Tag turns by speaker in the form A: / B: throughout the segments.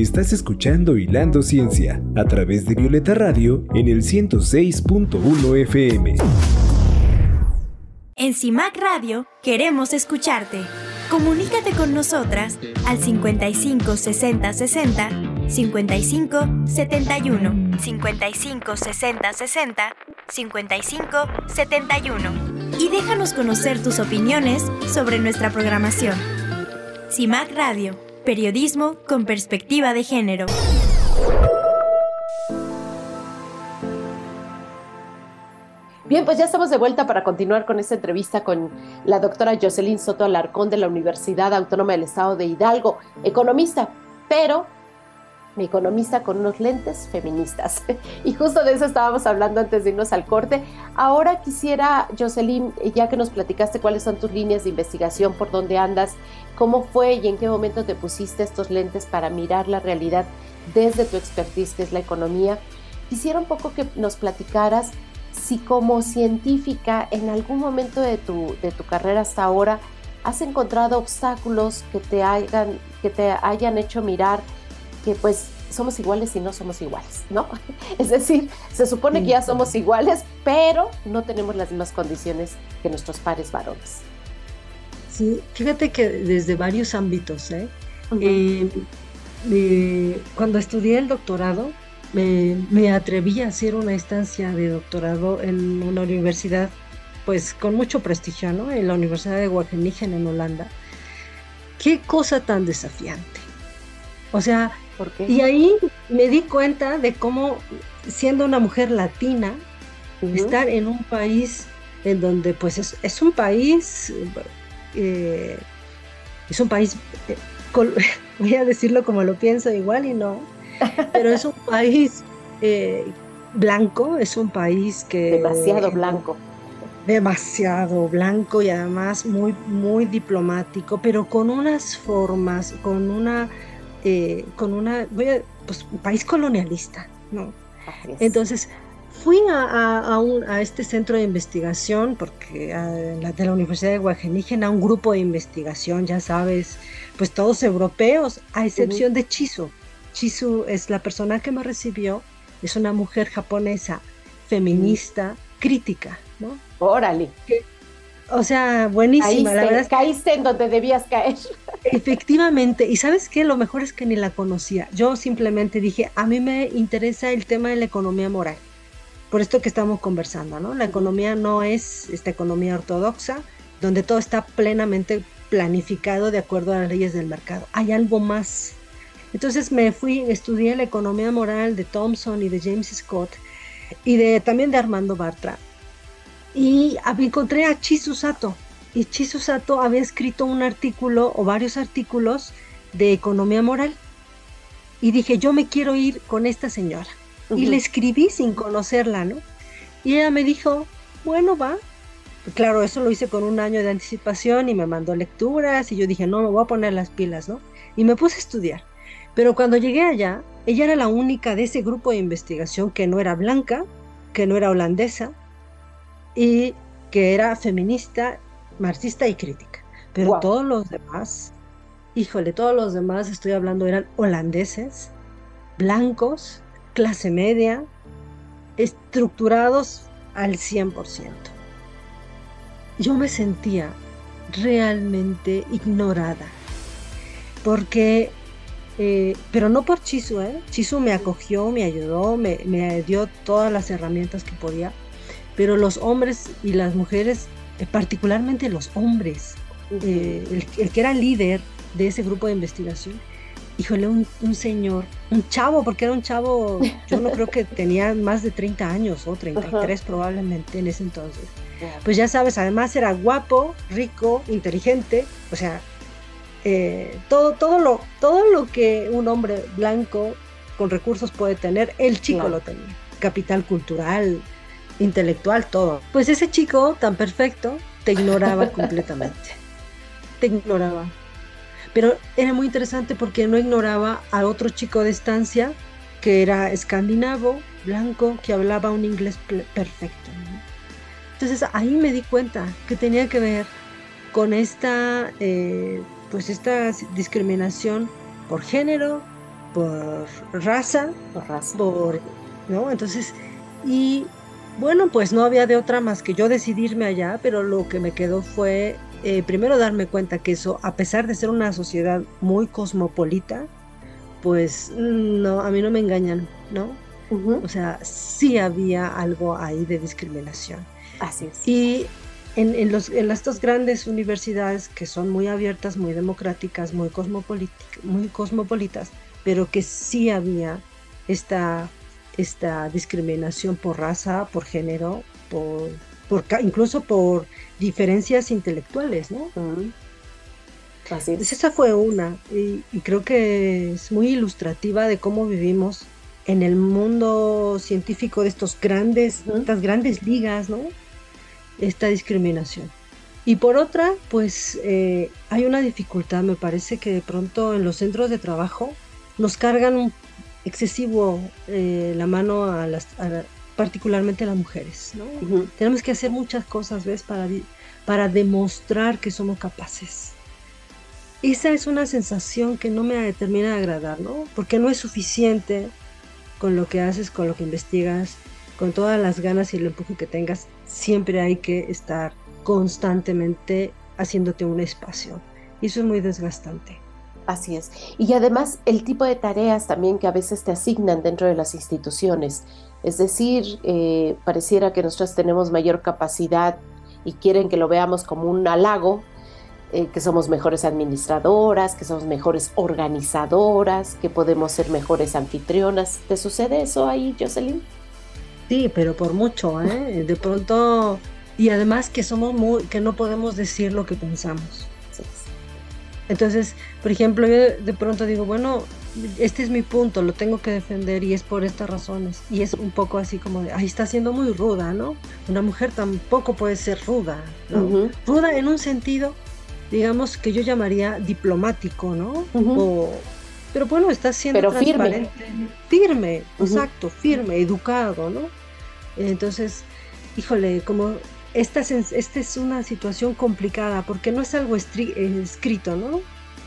A: Estás escuchando Hilando Ciencia a través de Violeta Radio en el 106.1 FM.
B: En CIMAC Radio queremos escucharte. Comunícate con nosotras al 55 60 60 55 71 55 60 60 55 71 y déjanos conocer tus opiniones sobre nuestra programación. CIMAC Radio Periodismo con perspectiva de género.
C: Bien, pues ya estamos de vuelta para continuar con esta entrevista con la doctora Jocelyn Soto Alarcón de la Universidad Autónoma del Estado de Hidalgo, economista, pero mi economista con unos lentes feministas. Y justo de eso estábamos hablando antes de irnos al corte. Ahora quisiera, Jocelyn, ya que nos platicaste cuáles son tus líneas de investigación, por dónde andas, cómo fue y en qué momento te pusiste estos lentes para mirar la realidad desde tu expertise, que es la economía, quisiera un poco que nos platicaras si como científica en algún momento de tu, de tu carrera hasta ahora has encontrado obstáculos que te que te hayan hecho mirar que pues somos iguales y no somos iguales, ¿no? Es decir, se supone que ya somos iguales, pero no tenemos las mismas condiciones que nuestros pares varones.
D: Sí, fíjate que desde varios ámbitos, ¿eh? eh cuando estudié el doctorado, me, atreví a hacer una estancia de doctorado en una universidad, pues con mucho prestigio, ¿no? En la Universidad de Wageningen en Holanda. Qué cosa tan desafiante. O sea, y ahí me di cuenta de cómo, siendo una mujer latina, estar en un país en donde pues es, un país, eh, es un país, eh, voy a decirlo como lo pienso igual y no, pero es un país eh, blanco, es un país que...
C: Demasiado blanco.
D: Demasiado blanco y además muy, muy diplomático, pero con unas formas, con una eh, con una, voy a, pues, un país colonialista, ¿no? Entonces, fui a, a, este centro de investigación, porque la, de la Universidad de Wageningen, a un grupo de investigación, ya sabes, pues todos europeos, a excepción de Chisu. Chisu es la persona que me recibió, es una mujer japonesa, feminista, crítica, ¿no?
C: Órale.
D: O sea, buenísima.
C: la verdad caíste en donde debías caer.
D: Efectivamente, y sabes qué, lo mejor es que ni la conocía. Yo simplemente dije, a mí me interesa el tema de la economía moral. Por esto que estamos conversando, ¿no? La economía no es esta economía ortodoxa, donde todo está plenamente planificado de acuerdo a las leyes del mercado. Hay algo más. Entonces me fui, estudié la economía moral de Thompson y de James Scott y de también de Armando Bartra y encontré a Chisu Sato. Y Chisu Sato había escrito un artículo o varios artículos de economía moral. Y dije, yo me quiero ir con esta señora. Y le escribí sin conocerla, ¿no? Y ella me dijo, bueno, va. Claro, eso lo hice con un año de anticipación y me mandó lecturas y yo dije, no, me voy a poner las pilas, ¿no? Y me puse a estudiar. Pero cuando llegué allá, ella era la única de ese grupo de investigación que no era blanca, que no era holandesa, y que era feminista, marxista y crítica. Pero todos los demás, híjole, todos los demás, estoy hablando, eran holandeses, blancos, clase media, estructurados al 100%. Yo me sentía realmente ignorada, porque, eh, pero no por Chisu, ¿eh? Chisu me acogió, me ayudó, me, me dio todas las herramientas que podía, pero los hombres y las mujeres, eh, particularmente los hombres, eh, el, que era líder de ese grupo de investigación, híjole, un, un, señor, un chavo, porque era un chavo, yo no creo que tenía más de 30 años o 33 probablemente en ese entonces. Pues ya sabes, además era guapo, rico, inteligente, o sea, eh, todo, todo, lo, todo lo que un hombre blanco con recursos puede tener, el chico lo tenía. Capital cultural, intelectual, todo. Pues ese chico tan perfecto te ignoraba completamente. Te ignoraba. Pero era muy interesante porque no ignoraba a otro chico de estancia que era escandinavo, blanco, que hablaba un inglés perfecto. Entonces ahí me di cuenta que tenía que ver con esta, eh, pues esta discriminación por género, por raza,
C: Por raza.
D: por, ¿no? Entonces, y bueno, pues no había de otra más que yo decidirme allá, pero lo que me quedó fue eh, primero darme cuenta que eso, a pesar de ser una sociedad muy cosmopolita, pues no, a mí no me engañan, ¿no? O sea, sí había algo ahí de discriminación.
C: Así es.
D: Y en, en los, en estas grandes universidades que son muy abiertas, muy democráticas, muy, muy cosmopolitas, pero que sí había esta, esta discriminación por raza, por género, por, por incluso por diferencias intelectuales, ¿no?
C: Ujú. Así
D: Pues
C: es.
D: esa fue una, y, y creo que es muy ilustrativa de cómo vivimos en el mundo científico de estos grandes,
C: Ujú.
D: estas grandes ligas, ¿no? Esta discriminación. Y por otra, pues eh, hay una dificultad, me parece que de pronto en los centros de trabajo nos cargan un excesivo eh, la mano a las, a particularmente a las mujeres, ¿no? Tenemos que hacer muchas cosas, ¿ves? Para, para demostrar que somos capaces. Esa es una sensación que no me termina de agradar, ¿no? Porque no es suficiente con lo que haces, con lo que investigas, con todas las ganas y el empuje que tengas. Siempre hay que estar constantemente haciéndote un espacio. Y eso es muy desgastante.
C: Así es. Y además el tipo de tareas también que a veces te asignan dentro de las instituciones. Es decir, eh, pareciera que nosotros tenemos mayor capacidad y quieren que lo veamos como un halago, eh, que somos mejores administradoras, que somos mejores organizadoras, que podemos ser mejores anfitrionas. ¿Te sucede eso ahí, Jocelyn?
D: Sí, pero por mucho, ¿eh? De pronto, y además que somos muy, que no podemos decir lo que pensamos. Entonces, por ejemplo, yo de pronto digo, bueno, este es mi punto, lo tengo que defender y es por estas razones. Y es un poco así como de, ay, está siendo muy ruda, ¿no? Una mujer tampoco puede ser ruda, ¿no? Ruda en un sentido, digamos, que yo llamaría diplomático, ¿no? O- pero bueno, está siendo
C: Pero firme.
D: transparente. Firme,
C: Ujú.
D: exacto, firme, educado, ¿no? Entonces, híjole, como esta, es una situación complicada porque no es algo eh, escrito, ¿no?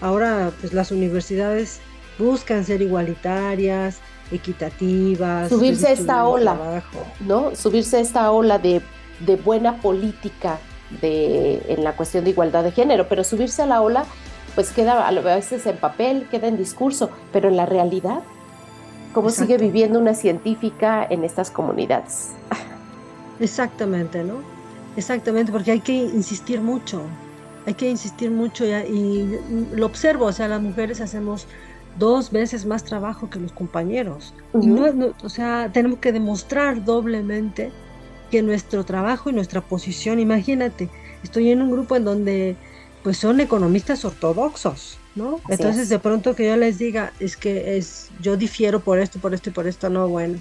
D: Ahora, pues las universidades buscan ser igualitarias, equitativas,
C: Subirse a esta ola.
D: trabajo.
C: ¿no? Subirse a esta ola de, de buena política de, en la cuestión de igualdad de género, pero subirse a la ola, pues queda a veces en papel, queda en discurso, pero en la realidad, ¿cómo sigue viviendo una científica en estas comunidades?
D: Exactamente, ¿no? Exactamente, porque hay que insistir mucho, hay que insistir mucho y, y lo observo, o sea, las mujeres hacemos dos veces más trabajo que los compañeros. Y no, o sea, tenemos que demostrar doblemente que nuestro trabajo y nuestra posición, imagínate, estoy en un grupo en donde pues son economistas ortodoxos, ¿no?
C: Así
D: Entonces
C: es.
D: de pronto que yo les diga, es que es, yo difiero por esto, por esto y por esto, no, bueno.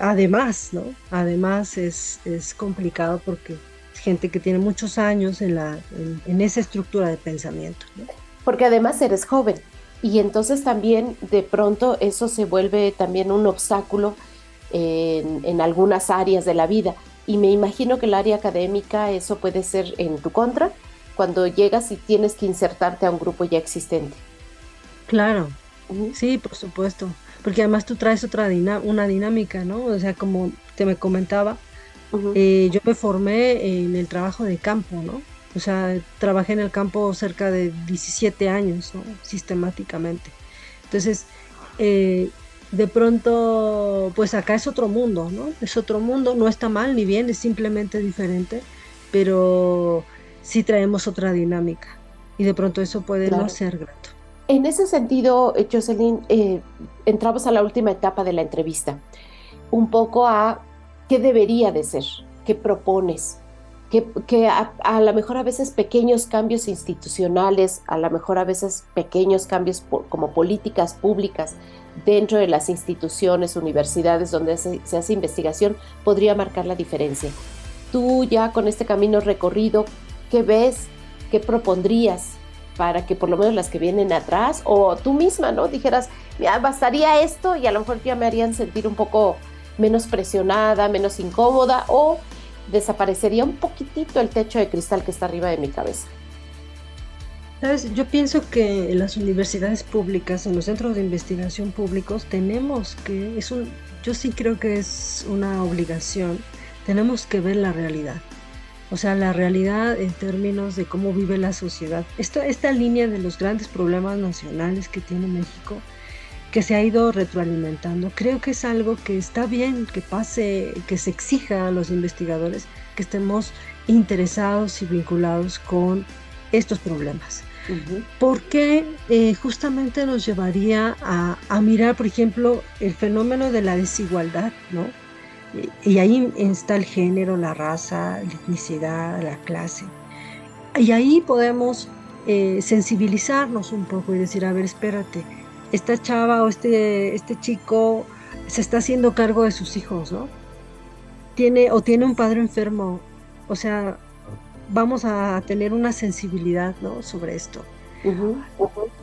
D: Además, ¿no? Además es, es complicado porque es gente que tiene muchos años en, la, en, en esa estructura de pensamiento, ¿no?
C: Porque además eres joven y entonces también de pronto eso se vuelve también un obstáculo en, en algunas áreas de la vida. Y me imagino que el área académica eso puede ser en tu contra cuando llegas y tienes que insertarte a un grupo ya existente.
D: Claro, Sí, por supuesto, porque además tú traes otra una dinámica, ¿no? O sea, como te me comentaba, eh, yo me formé en el trabajo de campo, ¿no? O sea, trabajé en el campo cerca de 17 años, ¿no? Sistemáticamente. Entonces, eh, de pronto, pues acá es otro mundo, ¿no? Es otro mundo, no está mal ni bien, es simplemente diferente, pero sí traemos otra dinámica y de pronto eso puede
C: Claro.
D: no ser grato.
C: En ese sentido, eh, Jocelyn, eh, entramos a la última etapa de la entrevista, un poco a qué debería de ser, qué propones, que, que a, a lo mejor a veces pequeños cambios institucionales, a lo mejor a veces pequeños cambios como políticas públicas dentro de las instituciones, universidades donde se, se hace investigación, podría marcar la diferencia. Tú ya con este camino recorrido, ¿qué ves? ¿Qué propondrías? Para que por lo menos las que vienen atrás o tú misma, ¿no? Dijeras, ya bastaría esto y a lo mejor ya me harían sentir un poco menos presionada, menos incómoda o desaparecería un poquitito el techo de cristal que está arriba de mi cabeza.
D: Sabes, yo pienso que en las universidades públicas, en los centros de investigación públicos, tenemos que, es un, yo sí creo que es una obligación, tenemos que ver la realidad. O sea, la realidad en términos de cómo vive la sociedad. Esto, esta línea de los grandes problemas nacionales que tiene México, que se ha ido retroalimentando, creo que es algo que está bien que pase, que se exija a los investigadores que estemos interesados y vinculados con estos problemas porque eh, justamente nos llevaría a, mirar, por ejemplo, el fenómeno de la desigualdad, ¿no? Y, ahí está el género, la raza, la etnicidad, la clase. Y ahí podemos eh, sensibilizarnos un poco y decir, a ver, espérate, esta chava o este, este chico se está haciendo cargo de sus hijos, ¿no? Tiene, o tiene un padre enfermo, o sea, vamos a tener una sensibilidad ¿no? sobre esto.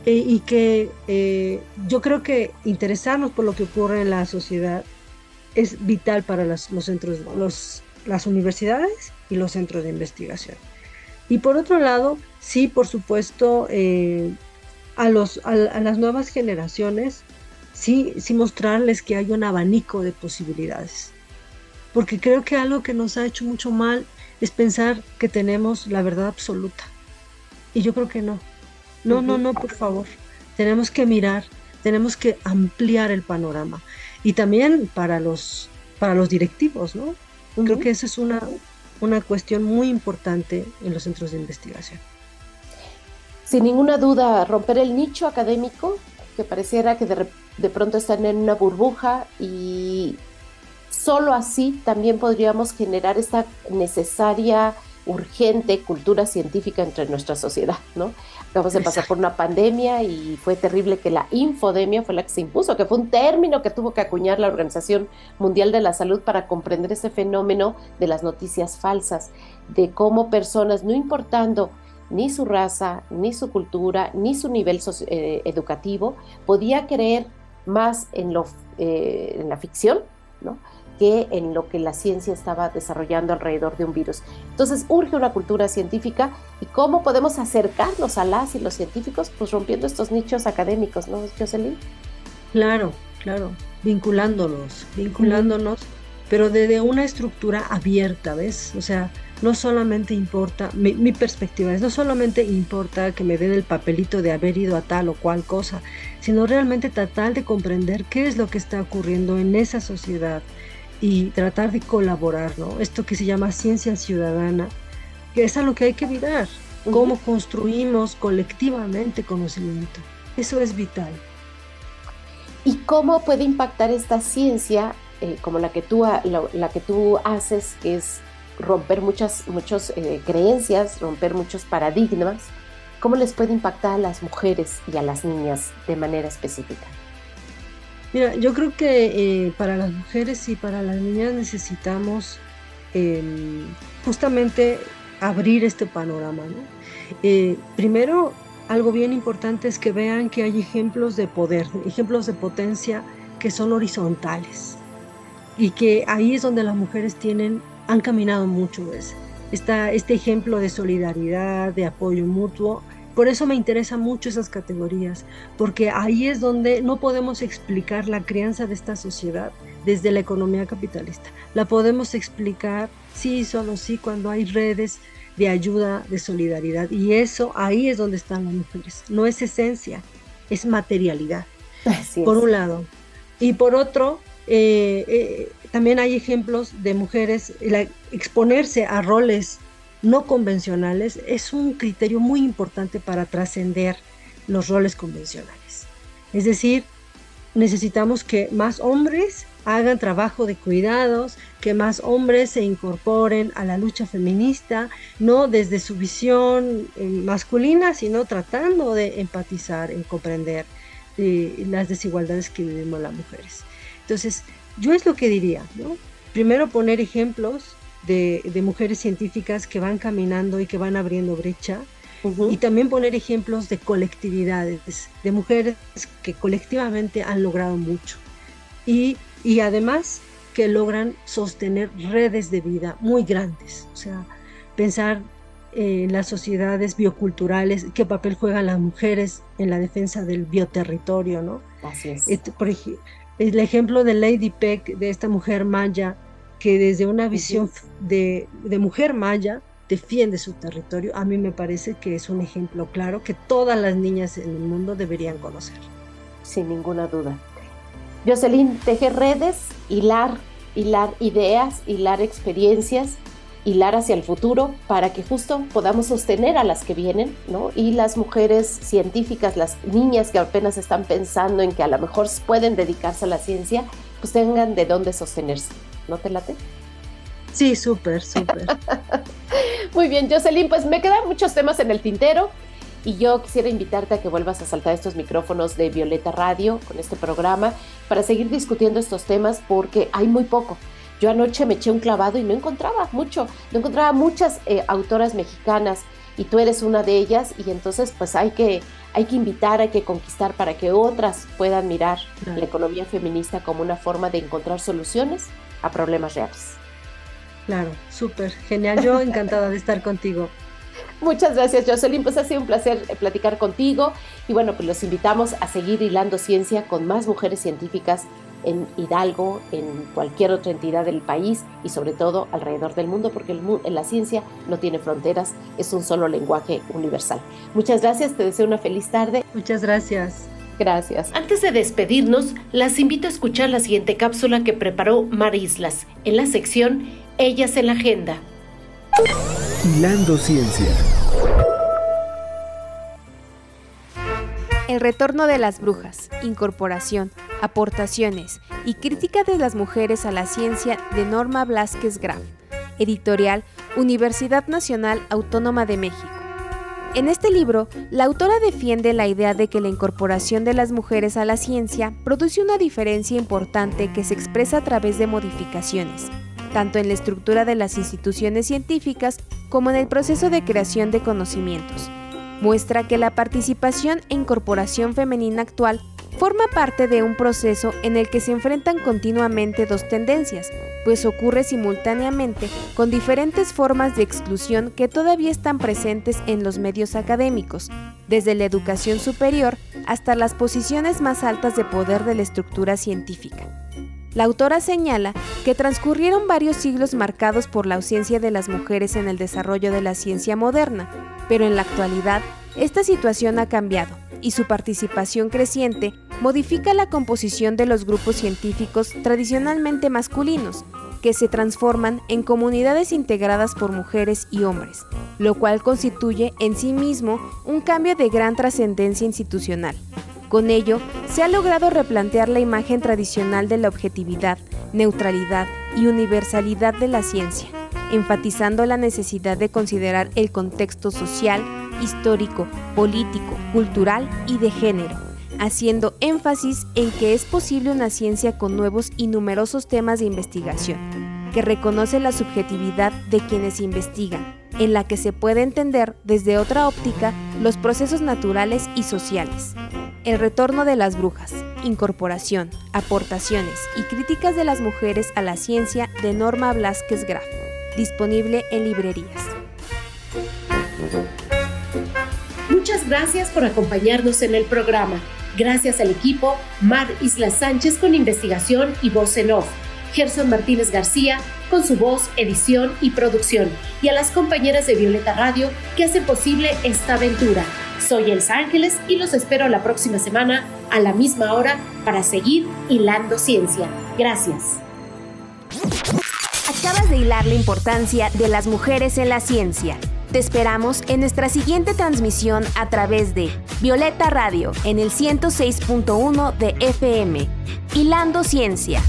D: E, y que eh, yo creo que interesarnos por lo que ocurre en la sociedad es vital para los centros, los, las universidades y los centros de investigación. Y por otro lado, sí, por supuesto, eh, a, los, a, las nuevas generaciones, sí, sí mostrarles que hay un abanico de posibilidades. Porque creo que algo que nos ha hecho mucho mal es pensar que tenemos la verdad absoluta. Y yo creo que no. No, no, no, por favor. Tenemos que mirar, tenemos que ampliar el panorama. Y también para los, para los directivos, ¿no? Creo que esa es una, una cuestión muy importante en los centros de investigación.
C: Sin ninguna duda, romper el nicho académico, que pareciera que de, de pronto están en una burbuja y Solo así también podríamos generar esta necesaria, urgente cultura científica entre nuestra sociedad, ¿no? Acabamos de pasar por una pandemia y fue terrible que la infodemia fue la que se impuso, que fue un término que tuvo que acuñar la Organización Mundial de la Salud para comprender ese fenómeno de las noticias falsas, de cómo personas, no importando ni su raza, ni su cultura, ni su nivel eh, educativo, podía creer más en, lo, eh, en la ficción, ¿no? Que en lo que la ciencia estaba desarrollando alrededor de un virus. Entonces urge una cultura científica y cómo podemos acercarnos a las y los científicos, pues rompiendo estos nichos académicos, ¿no, Jocelyn?
D: Claro, claro, vinculándonos, vinculándonos, pero desde una estructura abierta, ¿ves? O sea, no solamente importa, mi, mi, perspectiva es, no solamente importa que me den el papelito de haber ido a tal o cual cosa, sino realmente tratar de comprender qué es lo que está ocurriendo en esa sociedad, y tratar de colaborar, ¿no? Esto que se llama ciencia ciudadana, que es a lo que hay que mirar, cómo construimos colectivamente conocimiento. Eso es vital.
C: ¿Y cómo puede impactar esta ciencia eh, como la que, tú, la, que tú haces, que es romper muchas, muchas eh, creencias, romper muchos paradigmas? ¿Cómo les puede impactar a las mujeres y a las niñas de manera específica?
D: Mira, yo creo que eh, para las mujeres y para las niñas necesitamos em, justamente abrir este panorama. Eh, primero, algo bien importante es que vean que hay ejemplos de poder, ejemplos de potencia que son horizontales y que ahí es donde las mujeres tienen, han caminado mucho. Está este ejemplo de solidaridad, de apoyo mutuo, por eso me interesan mucho esas categorías, porque ahí es donde no podemos explicar la crianza de esta sociedad desde la economía capitalista. La podemos explicar, sí, solo sí, cuando hay redes de ayuda, de solidaridad. Y eso ahí es donde están las mujeres. No es esencia, es materialidad. por un lado. Y por otro, eh, eh, también hay ejemplos de mujeres, exponerse a roles no convencionales es un criterio muy importante para trascender los roles convencionales. Es decir, necesitamos que más hombres hagan trabajo de cuidados, que más hombres se incorporen a la lucha feminista, no desde su visión eh, masculina, sino tratando de empatizar, en comprender eh, las desigualdades que vivimos las mujeres. Entonces, yo es lo que diría. Primero poner ejemplos de, mujeres científicas que van caminando y que van abriendo brecha. Y también poner ejemplos de colectividades, de mujeres que colectivamente han logrado mucho. Y, y además que logran sostener redes de vida muy grandes. O sea, pensar en las sociedades bioculturales, qué papel juegan las mujeres en la defensa del bioterritorio, ¿no?
C: Así es.
D: por ejemplo, el ejemplo de Lady Peck, de esta mujer maya, que desde una visión de, de, mujer maya defiende su territorio, a mí me parece que es un ejemplo claro que todas las niñas en el mundo deberían conocer.
C: Sin ninguna duda. Jocelyn, teje redes, hilar, hilar ideas, hilar experiencias, hilar hacia el futuro para que justo podamos sostener a las que vienen, ¿no? Y las mujeres científicas, las niñas que apenas están pensando en que a lo mejor pueden dedicarse a la ciencia, pues tengan de dónde sostenerse. ¿No te late?
D: Sí, súper, súper.
C: Muy bien, Jocelyn, pues me quedan muchos temas en el tintero y yo quisiera invitarte a que vuelvas a saltar estos micrófonos de Violeta Radio con este programa para seguir discutiendo estos temas porque hay muy poco. Yo anoche me eché un clavado y no encontraba mucho, no encontraba muchas eh, autoras mexicanas y tú eres una de ellas y entonces pues hay que, hay que invitar, hay que conquistar para que otras puedan mirar la economía feminista como una forma de encontrar soluciones a problemas reales.
D: Claro, súper, genial. Yo encantada de estar contigo.
C: Muchas gracias, Jocelyn. Pues ha sido un placer eh, platicar contigo. Y bueno, pues los invitamos a seguir hilando ciencia con más mujeres científicas en Hidalgo, en cualquier otra entidad del país y sobre todo alrededor del mundo, porque el, la ciencia no tiene fronteras, es un solo lenguaje universal. Muchas gracias, te deseo una feliz tarde.
D: Muchas gracias.
C: Gracias. Antes de despedirnos, las invito a escuchar la siguiente cápsula que preparó Mar Islas en la sección Ellas en la Agenda.
A: Hilando Ciencia.
B: El retorno de las brujas, incorporación, aportaciones y crítica de las mujeres a la ciencia de Norma Blasquez Graf. Editorial Universidad Nacional Autónoma de México. En este libro, la autora defiende la idea de que la incorporación de las mujeres a la ciencia produce una diferencia importante que se expresa a través de modificaciones, tanto en la estructura de las instituciones científicas como en el proceso de creación de conocimientos. Muestra que la participación e incorporación femenina actual forma parte de un proceso en el que se enfrentan continuamente dos tendencias, pues ocurre simultáneamente con diferentes formas de exclusión que todavía están presentes en los medios académicos, desde la educación superior hasta las posiciones más altas de poder de la estructura científica. La autora señala que transcurrieron varios siglos marcados por la ausencia de las mujeres en el desarrollo de la ciencia moderna, pero en la actualidad esta situación ha cambiado y su participación creciente modifica la composición de los grupos científicos tradicionalmente masculinos, que se transforman en comunidades integradas por mujeres y hombres, lo cual constituye en sí mismo un cambio de gran trascendencia institucional. Con ello, se ha logrado replantear la imagen tradicional de la objetividad, neutralidad y universalidad de la ciencia, enfatizando la necesidad de considerar el contexto social, histórico, político, cultural y de género, haciendo énfasis en que es posible una ciencia con nuevos y numerosos temas de investigación, que reconoce la subjetividad de quienes investigan, en la que se puede entender desde otra óptica los procesos naturales y sociales. El retorno de las brujas, incorporación, aportaciones y críticas de las mujeres a la ciencia de Norma Blasquez Graf, disponible en librerías.
C: Muchas gracias por acompañarnos en el programa. Gracias al equipo Mar Isla Sánchez con investigación y voz en off. Gerson Martínez García con su voz, edición y producción. Y a las compañeras de Violeta Radio que hacen posible esta aventura. Soy Elsa Ángeles y los espero la próxima semana a la misma hora para seguir hilando ciencia. Gracias.
B: Acabas de hilar la importancia de las mujeres en la ciencia. Te esperamos en nuestra siguiente transmisión a través de Violeta Radio en el 106.1 de FM. Hilando Ciencia.